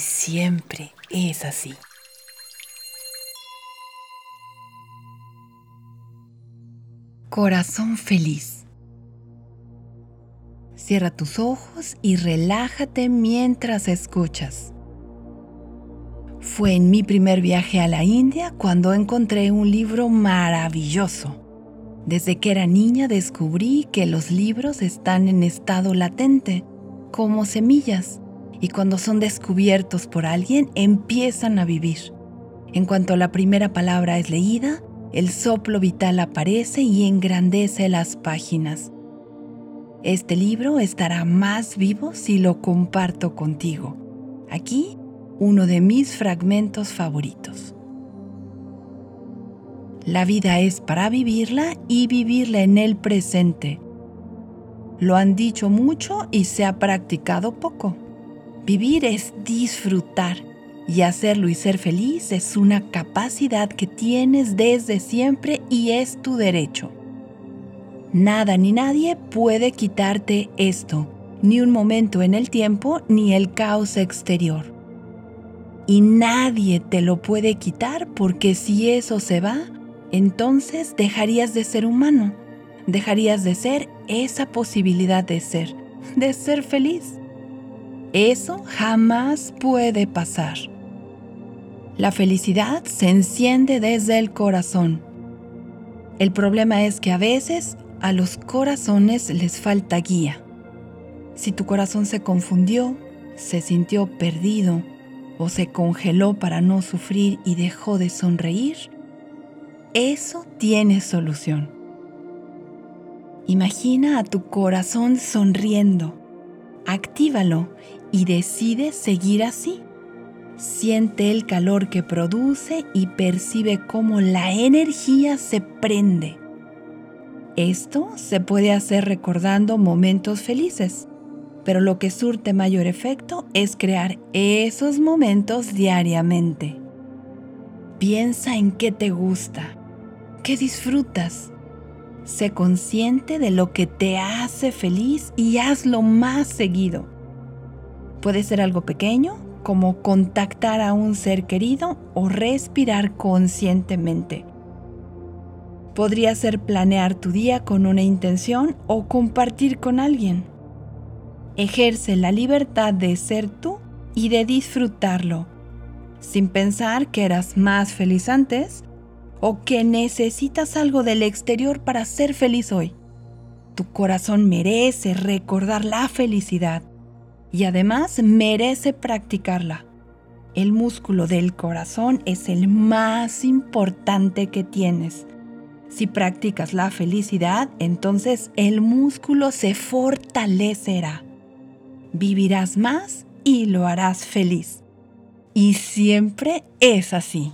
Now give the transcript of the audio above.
siempre es así. Corazón feliz. Cierra tus ojos y relájate mientras escuchas. Fue en mi primer viaje a la India cuando encontré un libro maravilloso. Desde que era niña descubrí que los libros están en estado latente, como semillas, y cuando son descubiertos por alguien empiezan a vivir. En cuanto la primera palabra es leída, el soplo vital aparece y engrandece las páginas. Este libro estará más vivo si lo comparto contigo. Aquí uno de mis fragmentos favoritos. La vida es para vivirla y vivirla en el presente. Lo han dicho mucho y se ha practicado poco. Vivir es disfrutar y hacerlo y ser feliz es una capacidad que tienes desde siempre y es tu derecho. Nada ni nadie puede quitarte esto, ni un momento en el tiempo ni el caos exterior y nadie te lo puede quitar porque si eso se va, entonces dejarías de ser humano, dejarías de ser esa posibilidad de ser, de ser feliz. Eso jamás puede pasar. La felicidad se enciende desde el corazón. El problema es que a veces a los corazones les falta guía. Si tu corazón se confundió, se sintió perdido, o se congeló para no sufrir y dejó de sonreír, eso tiene solución. Imagina a tu corazón sonriendo, actívalo y decide seguir así. Siente el calor que produce y percibe cómo la energía se prende. Esto se puede hacer recordando momentos felices pero lo que surte mayor efecto es crear esos momentos diariamente. Piensa en qué te gusta, qué disfrutas. Sé consciente de lo que te hace feliz y hazlo más seguido. Puede ser algo pequeño, como contactar a un ser querido o respirar conscientemente. Podría ser planear tu día con una intención o compartir con alguien. Ejerce la libertad de ser tú y de disfrutarlo, sin pensar que eras más feliz antes o que necesitas algo del exterior para ser feliz hoy. Tu corazón merece recordar la felicidad y además merece practicarla. El músculo del corazón es el más importante que tienes. Si practicas la felicidad, entonces el músculo se fortalecerá vivirás más y lo harás feliz. Y siempre es así.